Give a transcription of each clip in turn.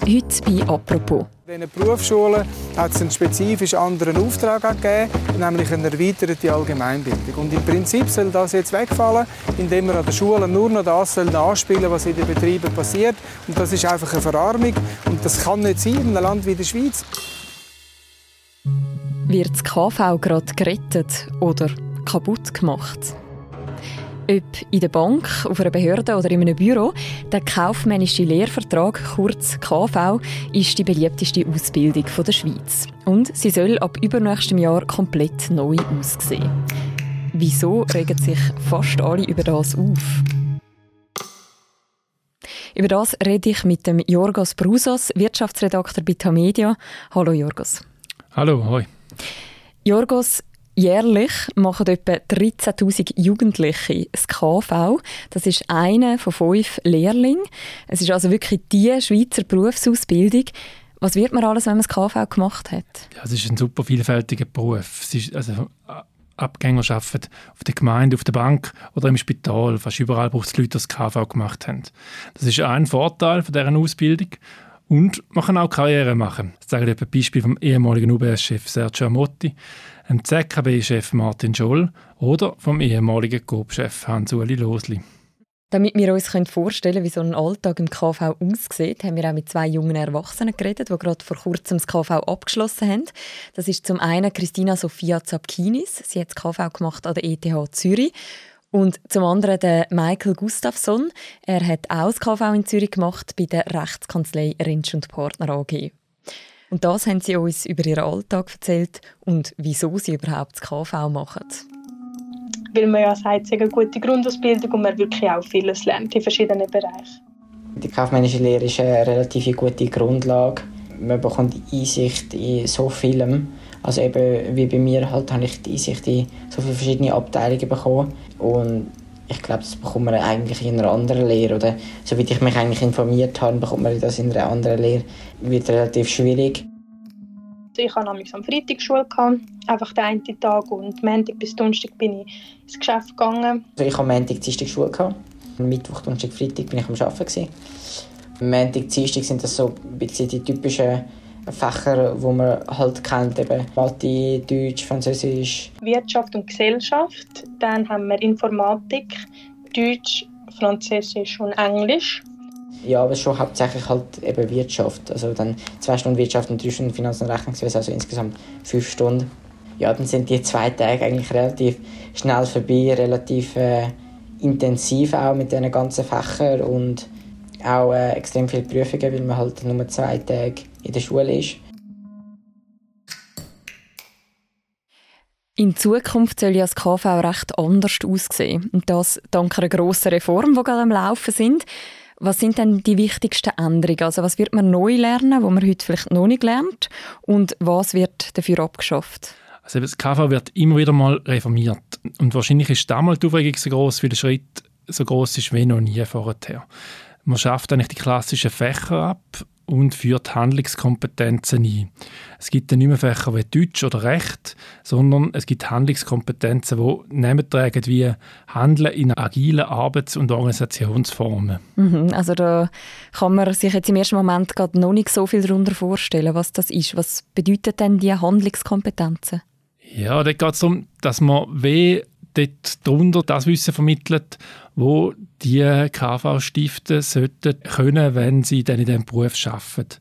Heute bei «Apropos». In den Berufsschulen hat es einen spezifisch anderen Auftrag gegeben, nämlich eine erweiterte Allgemeinbildung. Und im Prinzip soll das jetzt wegfallen, indem wir an den Schulen nur noch das nachspielen was in den Betrieben passiert. Und das ist einfach eine Verarmung. Und das kann nicht sein in einem Land wie der Schweiz. Wird das KV gerade gerettet oder kaputt gemacht? Ob in der Bank, auf einer Behörde oder in einem Büro, der kaufmännische Lehrvertrag, kurz KV, ist die beliebteste Ausbildung der Schweiz. Und sie soll ab übernächstem Jahr komplett neu aussehen. Wieso regen sich fast alle über das auf? Über das rede ich mit dem Jorgos Brusos, Wirtschaftsredakteur bei Tamedia. Hallo Jorgos. Hallo, hoi. Jorgos, Jährlich machen etwa 13.000 Jugendliche das KV. Das ist einer von fünf Lehrlingen. Es ist also wirklich die Schweizer Berufsausbildung. Was wird man alles, wenn man das KV gemacht hat? Ja, es ist ein super vielfältiger Beruf. Es ist, also, Abgänger arbeiten auf der Gemeinde, auf der Bank oder im Spital. Fast überall braucht es Leute, die das KV gemacht haben. Das ist ein Vorteil von dieser Ausbildung. Und man kann auch Karriere machen. Zeigt ein Beispiel vom ehemaligen UBS-Chef Sergio Amotti dem ZKB-Chef Martin Scholl oder vom ehemaligen Coop-Chef Hans-Uli Losli. Damit wir uns vorstellen können, wie so ein Alltag im KV aussieht, haben wir auch mit zwei jungen Erwachsenen geredet, die gerade vor kurzem das KV abgeschlossen haben. Das ist zum einen Christina Sophia Zapkinis. Sie hat das KV gemacht an der ETH Zürich. Und zum anderen der Michael Gustafsson. Er hat auch das KV in Zürich gemacht bei der Rechtskanzlei Rinsch und Partner AG. Und das haben sie uns über ihren Alltag erzählt und wieso sie überhaupt das KV machen. Weil man ja sagt, es ist eine gute Grundausbildung und man wirklich auch vieles lernt in verschiedenen Bereichen. Die kaufmännische Lehre ist eine relativ gute Grundlage. Man bekommt Einsicht in so vielem. Also eben wie bei mir halt habe ich die Einsicht in so viele verschiedene Abteilungen bekommen. Und ich glaube, das bekommt man eigentlich in einer anderen Lehre. Oder soweit ich mich eigentlich informiert habe, bekommt man das in einer anderen Lehre. Wird relativ schwierig. Ich hatte am Freitag Schule, einfach den einen Tag. Und Montag bis Donnerstag bin ich ins Geschäft gegangen. Also ich hatte Montag, Dienstag Schule. Gehabt. Mittwoch, Donnerstag, Freitag bin ich am Arbeiten. Montag, Dienstag sind das so ein bisschen die typischen Fächer, die man halt kennt, eben Mathe, Deutsch, Französisch. Wirtschaft und Gesellschaft, dann haben wir Informatik, Deutsch, Französisch und Englisch. Ja, aber schon hauptsächlich halt eben Wirtschaft. Also dann zwei Stunden Wirtschaft und drei Stunden Finanz- und Rechnungswesen, also insgesamt fünf Stunden. Ja, dann sind die zwei Tage eigentlich relativ schnell vorbei, relativ äh, intensiv auch mit diesen ganzen Fächern und auch äh, extrem viele Prüfungen, weil man halt nur zwei Tage in der Schule ist. In Zukunft soll ja das KV recht anders aussehen. Und das dank einer grossen Reform, die gerade am Laufen sind. Was sind denn die wichtigsten Änderungen? Also was wird man neu lernen, wo man heute vielleicht noch nicht lernt? Und was wird dafür abgeschafft? Also das KV wird immer wieder mal reformiert. Und wahrscheinlich ist damals die Aufregung so groß, weil der Schritt so groß ist wie noch nie vorher. Man schafft eigentlich die klassischen Fächer ab und führt Handlungskompetenzen ein. Es gibt dann nicht mehr Fächer wie Deutsch oder Recht, sondern es gibt Handlungskompetenzen, die Namen tragen wie Handeln in agilen Arbeits- und Organisationsformen. Mhm, also da kann man sich jetzt im ersten Moment gerade noch nicht so viel darunter vorstellen, was das ist. Was bedeutet denn die Handlungskompetenzen? Ja, da geht es darum, dass man wie dort darunter das Wissen vermittelt, wo die KV-Stiften sollten können, wenn sie dann in diesem Beruf arbeiten.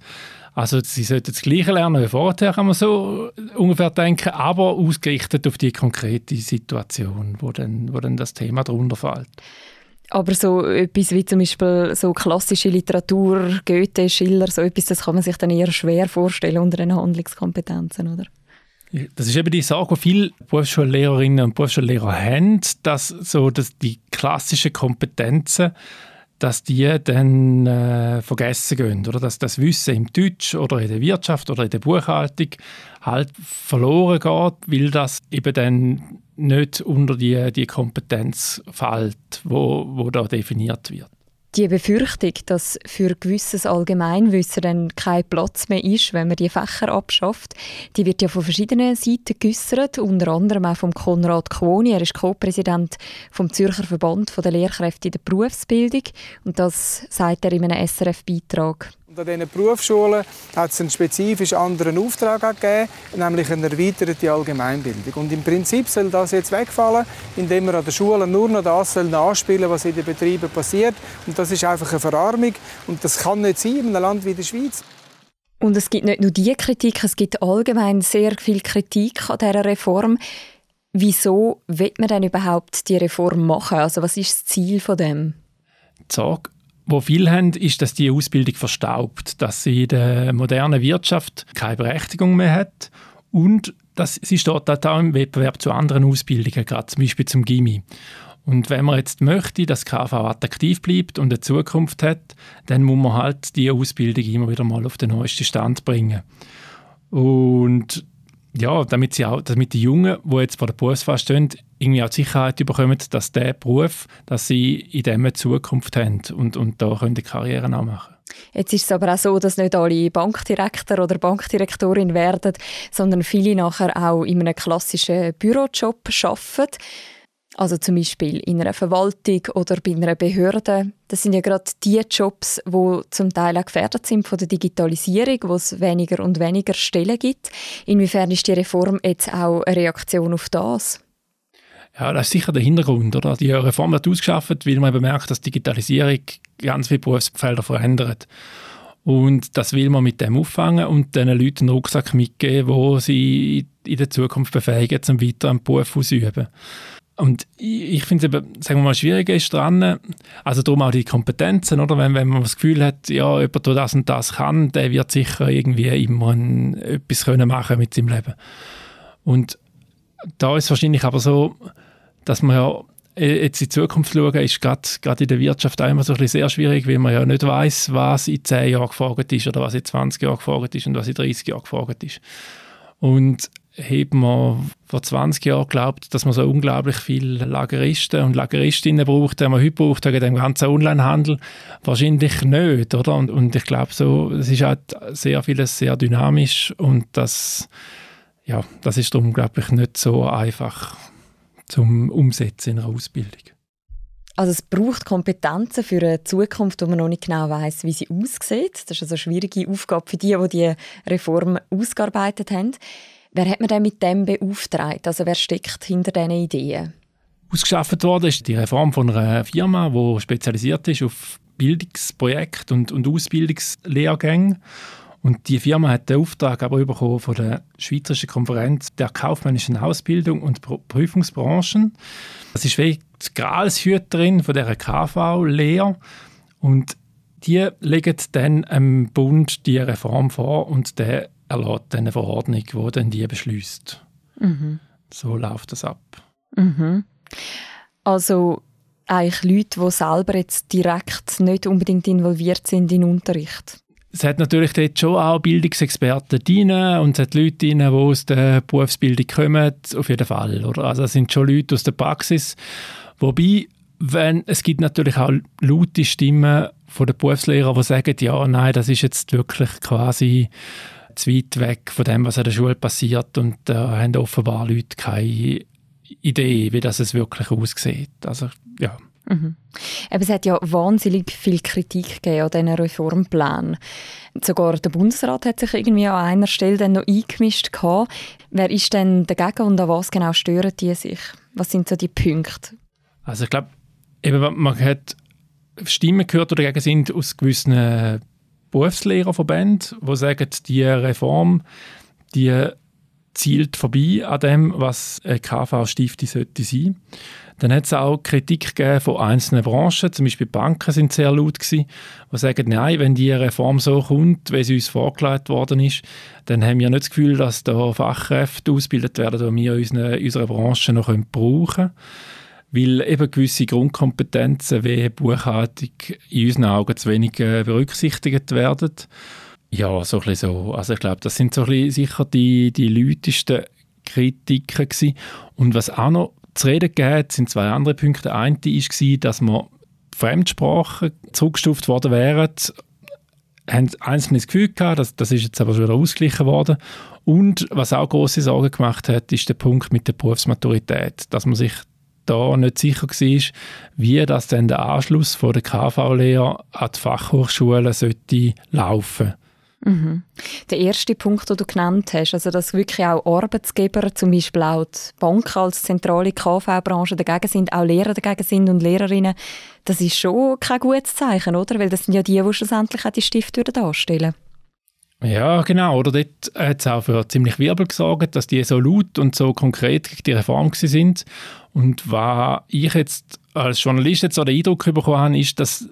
Also sie sollten das Gleiche lernen wie vorher, kann man so ungefähr denken, aber ausgerichtet auf die konkrete Situation, wo dann, wo dann das Thema darunter fällt. Aber so etwas wie zum Beispiel so klassische Literatur, Goethe, Schiller, so etwas, das kann man sich dann eher schwer vorstellen unter den Handlungskompetenzen, oder? Das ist eben die Sorge, die viele Berufsschullehrerinnen und Berufsschullehrer haben, dass, so, dass die klassischen Kompetenzen dass die dann äh, vergessen gehen. Oder dass das Wissen im Deutsch oder in der Wirtschaft oder in der Buchhaltung halt verloren geht, weil das eben dann nicht unter die, die Kompetenz fällt, wo, wo da definiert wird. Die Befürchtung, dass für gewisses Allgemeinwissen dann kein Platz mehr ist, wenn man die Fächer abschafft, die wird ja von verschiedenen Seiten geäussert, unter anderem auch von Konrad Kwoni. Er ist Co-Präsident vom Zürcher Verband der Lehrkräfte in der Berufsbildung und das sagt er in einem SRF-Beitrag. An diesen Berufsschulen hat es einen spezifisch anderen Auftrag gegeben, nämlich eine erweiterte Allgemeinbildung. Und im Prinzip soll das jetzt wegfallen, indem wir an den Schulen nur noch das nachspielen was in den Betrieben passiert. Und das ist einfach eine Verarmung. Und das kann nicht sein in einem Land wie der Schweiz. Und es gibt nicht nur diese Kritik, es gibt allgemein sehr viel Kritik an dieser Reform. Wieso wird man denn überhaupt die Reform machen? Also was ist das Ziel von dem? Die Sorge wo viele haben, ist, dass die Ausbildung verstaubt, dass sie in der modernen Wirtschaft keine Berechtigung mehr hat und dass sie steht auch im Wettbewerb zu anderen Ausbildungen, gerade zum Beispiel zum Gimmi. Und wenn man jetzt möchte, dass KV attraktiv bleibt und eine Zukunft hat, dann muss man halt die Ausbildung immer wieder mal auf den neuesten Stand bringen. Und ja, damit, sie auch, damit die Jungen, die jetzt vor der Berufswahl stehen, irgendwie auch die Sicherheit bekommen, dass der Beruf, dass sie in dem eine Zukunft haben und, und da können die Karriere auch machen. Jetzt ist es aber auch so, dass nicht alle Bankdirektor oder Bankdirektorin werden, sondern viele nachher auch in einem klassischen Bürojob arbeiten. Also zum Beispiel in einer Verwaltung oder bei einer Behörde. Das sind ja gerade die Jobs, wo zum Teil auch gefährdet sind von der Digitalisierung, wo es weniger und weniger Stellen gibt. Inwiefern ist die Reform jetzt auch eine Reaktion auf das? Ja, das ist sicher der Hintergrund. Oder? Die Reform wird ausgeschafft, weil man eben merkt, dass Digitalisierung ganz viele Berufsfelder verändert. Und das will man mit dem auffangen und den Leuten einen Rucksack mitgeben, wo sie in der Zukunft befähigen, zum weiter einen Beruf auszuüben. Und ich finde es eben, sagen wir mal, schwieriger ist dran, also darum auch die Kompetenzen, oder? Wenn, wenn man das Gefühl hat, ja, jemand, der das und das kann, der wird sicher irgendwie immer ein, etwas können machen mit seinem Leben. Und da ist es wahrscheinlich aber so, dass man ja jetzt in die Zukunft schauen, ist gerade in der Wirtschaft auch immer so ein bisschen sehr schwierig, weil man ja nicht weiß, was in 10 Jahren gefragt ist oder was in 20 Jahren gefragt ist und was in 30 Jahren gefragt ist. Und haben wir vor 20 Jahren geglaubt, dass man so unglaublich viele Lageristen und Lageristinnen braucht, die man heute braucht wegen dem ganzen Onlinehandel. Wahrscheinlich nicht, oder? Und, und ich glaube so, es ist halt sehr vieles sehr dynamisch und das, ja, das ist darum, glaube ich, nicht so einfach zum Umsetzen in einer Ausbildung. Also es braucht Kompetenzen für eine Zukunft, wo man noch nicht genau weiß, wie sie aussieht. Das ist also eine schwierige Aufgabe für die, die die Reform ausgearbeitet haben. Wer hat man denn mit dem beauftragt? Also wer steckt hinter diesen Ideen? Ausgeschafft worden ist die Reform von einer Firma, die spezialisiert ist auf Bildungsprojekte und, und Ausbildungslehrgänge. Und die Firma hat den Auftrag aber bekommen von der Schweizerischen Konferenz der kaufmännischen Ausbildung und Prüfungsbranchen. Das ist wie die Gralshüterin von der KV-Lehre. Und die legen dann dem Bund die Reform vor und der erlässt dann eine Verordnung, die dann die beschließt. Mhm. So läuft das ab. Mhm. Also eigentlich Leute, die selber jetzt direkt nicht unbedingt involviert sind in Unterricht? Es hat natürlich dort schon auch Bildungsexperten drin und es hat Leute drin, die aus der Berufsbildung kommen, auf jeden Fall. Oder? Also es sind schon Leute aus der Praxis. Wobei, wenn, es gibt natürlich auch laute Stimmen von den Berufslehrern, die sagen, ja, nein, das ist jetzt wirklich quasi zu weit weg von dem, was an der Schule passiert und da äh, haben offenbar Leute keine Idee, wie das es wirklich aussieht. Also, ja. Mhm. Es hat ja wahnsinnig viel Kritik gegeben an diesen Reformplan. Sogar der Bundesrat hat sich irgendwie an einer Stelle dann noch eingemischt. Gehabt. Wer ist denn dagegen und an was genau stören die sich? Was sind so die Punkte? Also ich glaube, man hat Stimmen gehört, die dagegen sind aus gewissen Berufslehrerverbände, die sagen, die Reform, die zielt vorbei an dem, was eine KV-Stiftung sollte sein. Dann hat es auch Kritik gegeben von einzelnen Branchen, zum Beispiel Banken sind sehr laut gewesen, die sagen, nein, wenn die Reform so kommt, wie sie uns vorgelegt worden ist, dann haben wir nicht das Gefühl, dass da Fachkräfte ausgebildet werden, die wir in unserer Branche noch brauchen können weil eben gewisse Grundkompetenzen wie Buchhaltung in unseren Augen zu wenig äh, berücksichtigt werden. Ja, so ein bisschen so. Also ich glaube, das sind so ein bisschen sicher die, die lautesten Kritiken gewesen. Und was auch noch zu reden gibt, sind zwei andere Punkte. Eine war, dass man Fremdsprachen zurückgestuft worden wären, haben einzelne das Gefühl gehabt, das, das ist jetzt aber schon wieder ausgeglichen worden. Und was auch große Sorgen gemacht hat, ist der Punkt mit der Berufsmaturität, dass man sich da nicht sicher war, wie das dann der Anschluss von der KV-Lehre an die Fachhochschulen sollte laufen Mhm. Der erste Punkt, den du genannt hast, also dass wirklich auch Arbeitsgeber, zum Beispiel auch die Banken als zentrale KV-Branche dagegen sind, auch Lehrer dagegen sind und Lehrerinnen, das ist schon kein gutes Zeichen, oder? Weil das sind ja die, die schlussendlich auch die Stifte darstellen ja, genau. Oder dort hat es auch für ziemlich Wirbel gesorgt, dass die so laut und so konkret gegen die Reform sind. Und was ich jetzt als Journalist jetzt so den Eindruck bekommen habe, ist, dass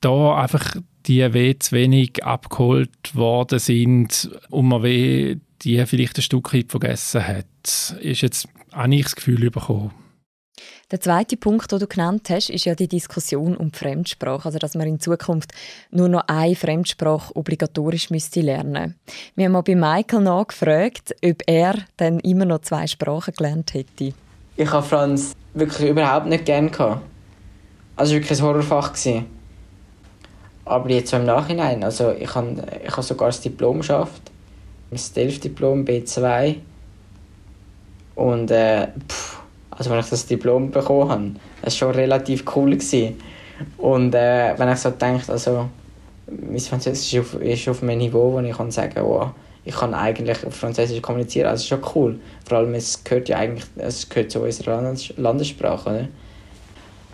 da einfach die weh zu wenig abgeholt worden sind und man weh die vielleicht ein Stück weit vergessen hat. Ist jetzt auch nicht das Gefühl bekommen. Der zweite Punkt, den du genannt hast, ist ja die Diskussion um die Fremdsprache, also dass man in Zukunft nur noch eine Fremdsprache obligatorisch müsste lernen. Wir haben mal bei Michael nachgefragt, ob er dann immer noch zwei Sprachen gelernt hätte. Ich habe Franz wirklich überhaupt nicht gern gehabt. Also wirklich ein Horrorfach gewesen. Aber jetzt so im Nachhinein, also ich habe, ich habe sogar das Diplom geschafft, das DELF-Diplom B2 und äh, pff, also wenn ich das Diplom bekommen habe, das war schon relativ cool gewesen. und äh, wenn ich so denke, also mein Französisch ist auf, ist auf einem Niveau, wo ich kann sagen oh, ich kann eigentlich auf Französisch kommunizieren, also schon cool. Vor allem, es gehört ja eigentlich, es gehört zu unserer Landessprache, oder?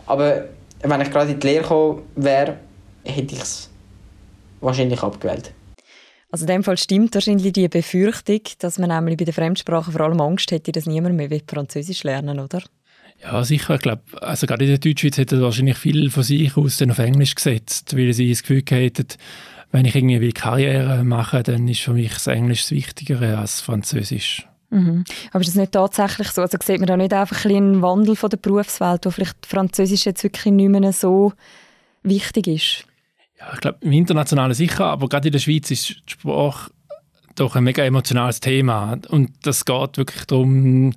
Aber wenn ich gerade in die Lehre gekommen wäre, hätte ich es wahrscheinlich abgewählt. Also in dem Fall stimmt wahrscheinlich die Befürchtung, dass man nämlich bei der Sprachen vor allem Angst hätte, dass niemand mehr Französisch lernen oder? Ja, sicher. Ich glaube, also gerade in der Deutschschweiz hätten wahrscheinlich viel von sich aus dann auf Englisch gesetzt, weil sie das Gefühl hätten, wenn ich irgendwie Karriere mache, dann ist für mich das Englisch das Wichtigere als Französisch. Mhm. Aber ist das nicht tatsächlich so? Also sieht man da nicht einfach ein einen Wandel von der Berufswelt, wo vielleicht Französisch jetzt wirklich nicht mehr so wichtig ist? Ja, ich glaube, im Internationalen sicher, aber gerade in der Schweiz ist die Sprache doch ein mega emotionales Thema. Und das geht wirklich darum,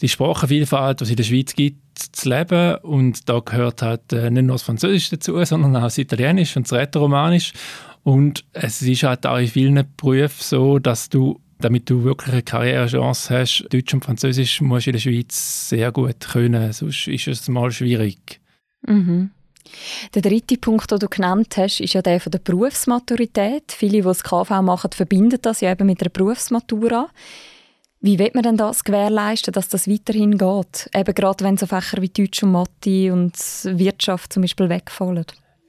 die Sprachenvielfalt, die es in der Schweiz gibt, zu leben. Und da gehört halt äh, nicht nur das Französisch dazu, sondern auch das Italienisch und das Rätoromanisch. Und es ist halt auch in vielen Berufen so, dass du, damit du wirklich eine Karrierechance hast, Deutsch und Französisch musst du in der Schweiz sehr gut können, sonst ist es mal schwierig. Mhm. Der dritte Punkt, den du genannt hast, ist ja der von der Berufsmaturität. Viele, die das KV machen, verbinden das ja eben mit der Berufsmatura. Wie wird man denn das gewährleisten, dass das weiterhin geht? Eben gerade wenn so Fächer wie Deutsch und Mathe und Wirtschaft zum Beispiel wegfallen.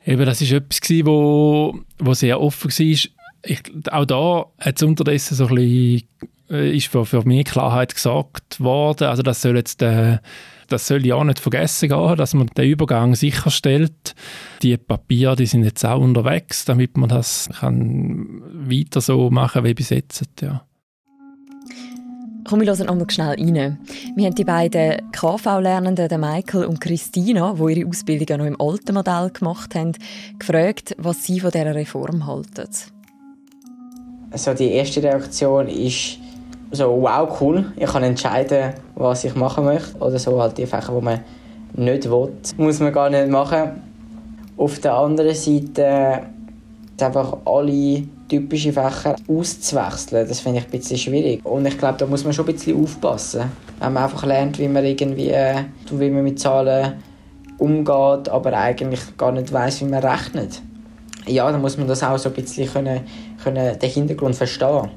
Eben, das war etwas, wo, wo sehr offen war. Ich, auch da hat es unterdessen so ein bisschen, ist für, für mehr Klarheit gesagt worden. Also das soll jetzt der das soll ja auch nicht vergessen gehen, dass man den Übergang sicherstellt. Die Papiere, die sind jetzt auch unterwegs, damit man das kann weiter so machen wie bis jetzt. Ja. Komm, wir hören nochmal schnell rein. Wir haben die beiden KV-Lernenden, Michael und Christina, die ihre Ausbildung ja noch im alten Modell gemacht haben, gefragt, was sie von dieser Reform halten. Also die erste Reaktion ist, so, wow, cool, ich kann entscheiden, was ich machen möchte. Oder so halt die Fächer, die man nicht will, muss man gar nicht machen. Auf der anderen Seite einfach alle typischen Fächer auszuwechseln, das finde ich ein bisschen schwierig. Und ich glaube, da muss man schon ein bisschen aufpassen. Wenn man einfach lernt, wie man irgendwie, wie man mit Zahlen umgeht, aber eigentlich gar nicht weiß, wie man rechnet. Ja, dann muss man das auch so ein bisschen können, können den Hintergrund verstehen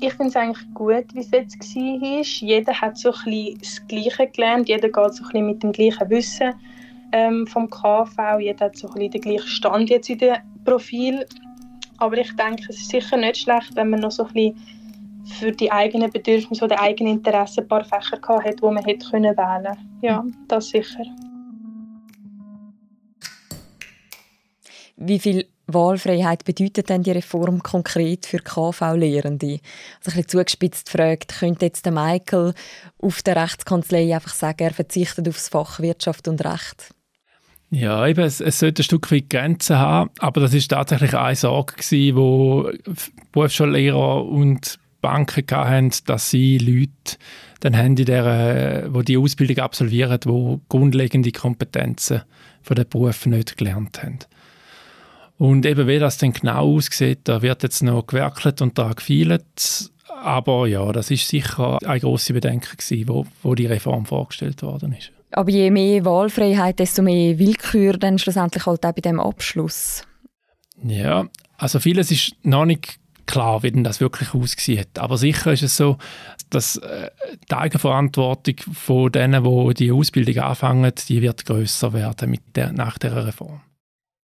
ich finde es eigentlich gut, wie es jetzt war. Jeder hat so ein bisschen das Gleiche gelernt, jeder geht so ein mit dem gleichen Wissen ähm, vom KV, jeder hat so ein bisschen den gleichen Stand jetzt in dem Profil. Aber ich denke, es ist sicher nicht schlecht, wenn man noch so ein bisschen für die eigenen Bedürfnisse oder eigenen Interessen ein paar Fächer gehabt hat, die man hätte wählen können. Ja, das sicher. Wie viel Wahlfreiheit bedeutet denn die Reform konkret für KV-Lehrende? Also ein bisschen zugespitzt gefragt, könnte jetzt der Michael auf der Rechtskanzlei einfach sagen, er verzichtet auf das Fach Wirtschaft und Recht? Ja, eben, es, es sollte ein Stück weit Grenzen haben, aber das ist tatsächlich eine Sorge gewesen, wo Berufsschullehrer und Banken hatten, dass sie Leute dann haben, die, der, wo die Ausbildung absolvieren, die grundlegende Kompetenzen von den Beruf nicht gelernt haben. Und eben wie das dann genau aussieht, da wird jetzt noch gewerkelt und daran gefeilt. Aber ja, das ist sicher eine grosse Bedenken gewesen, wo, wo die Reform vorgestellt worden ist. Aber je mehr Wahlfreiheit, desto mehr Willkür dann schlussendlich halt auch bei dem Abschluss. Ja, also vieles ist noch nicht klar, wie denn das wirklich ausgesehen hat. Aber sicher ist es so, dass äh, die Eigenverantwortung von denen, die die Ausbildung anfangen, die wird größer werden mit der, nach der Reform.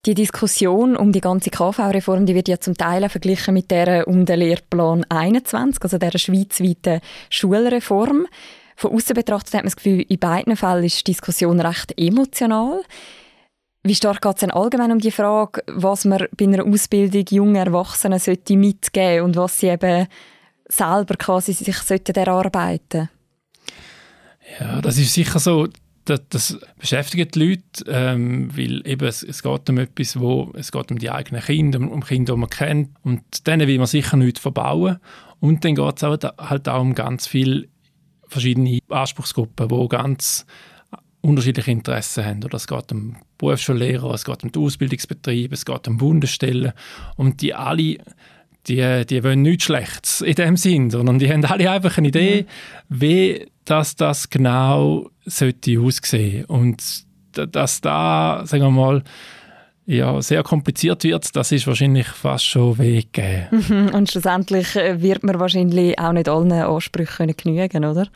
Die Diskussion um die ganze KV-Reform, die wird ja zum Teil verglichen mit der um den Lehrplan 21, also der schweizweiten Schulreform. Von außen betrachtet hat man das Gefühl, in beiden Fällen ist die Diskussion recht emotional. Wie stark geht es denn allgemein um die Frage, was man bei einer Ausbildung junger Erwachsenen sollte mitgeben und was sie eben selber quasi sich sollten Ja, das ist sicher so. Das, das beschäftigt die Leute, ähm, weil eben es, es, geht um etwas, wo es geht um die eigenen Kinder, um, um Kinder, die man kennt und denen will man sicher nichts verbauen und dann geht es halt auch um ganz viele verschiedene Anspruchsgruppen, die ganz unterschiedliche Interessen haben. Oder es geht um Berufsschullehrer, es geht um den Ausbildungsbetrieb, es geht um Bundesstellen. Und die alle, die, die wollen nichts Schlechtes in dem Sinn, sondern die haben alle einfach eine Idee, mhm. wie das, das genau sollte aussehen. Und dass da, sagen wir mal, ja, sehr kompliziert wird, das ist wahrscheinlich fast schon weggegeben. Und schlussendlich äh, wird man wahrscheinlich auch nicht allen Ansprüchen genügen, oder?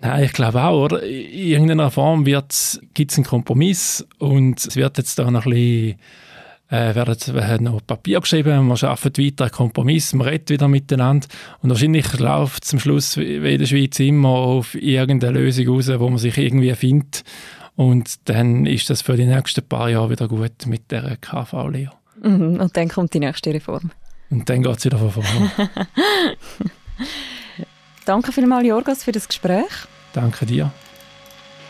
Nein, ich glaube auch, oder? In irgendeiner Form gibt es einen Kompromiss und es wird jetzt da noch ein bisschen äh, werden noch Papier geschrieben, wir arbeiten weiter einen Kompromiss, wir reden wieder miteinander und wahrscheinlich läuft es am Schluss wie in der Schweiz immer auf irgendeine Lösung raus, wo man sich irgendwie findet und dann ist das für die nächsten paar Jahre wieder gut mit der KV-Lehre. Mhm, und dann kommt die nächste Reform. Und dann geht es wieder von vorne. Danke vielmals, Jorgos, für das Gespräch. Danke dir.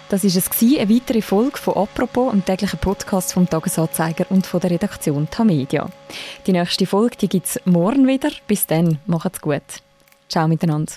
Das war es, eine weitere Folge von «Apropos», einem täglichen Podcast vom «Tagesanzeiger» und von der Redaktion Tamedia. Die nächste Folge gibt es morgen wieder. Bis dann, macht's gut. Ciao miteinander.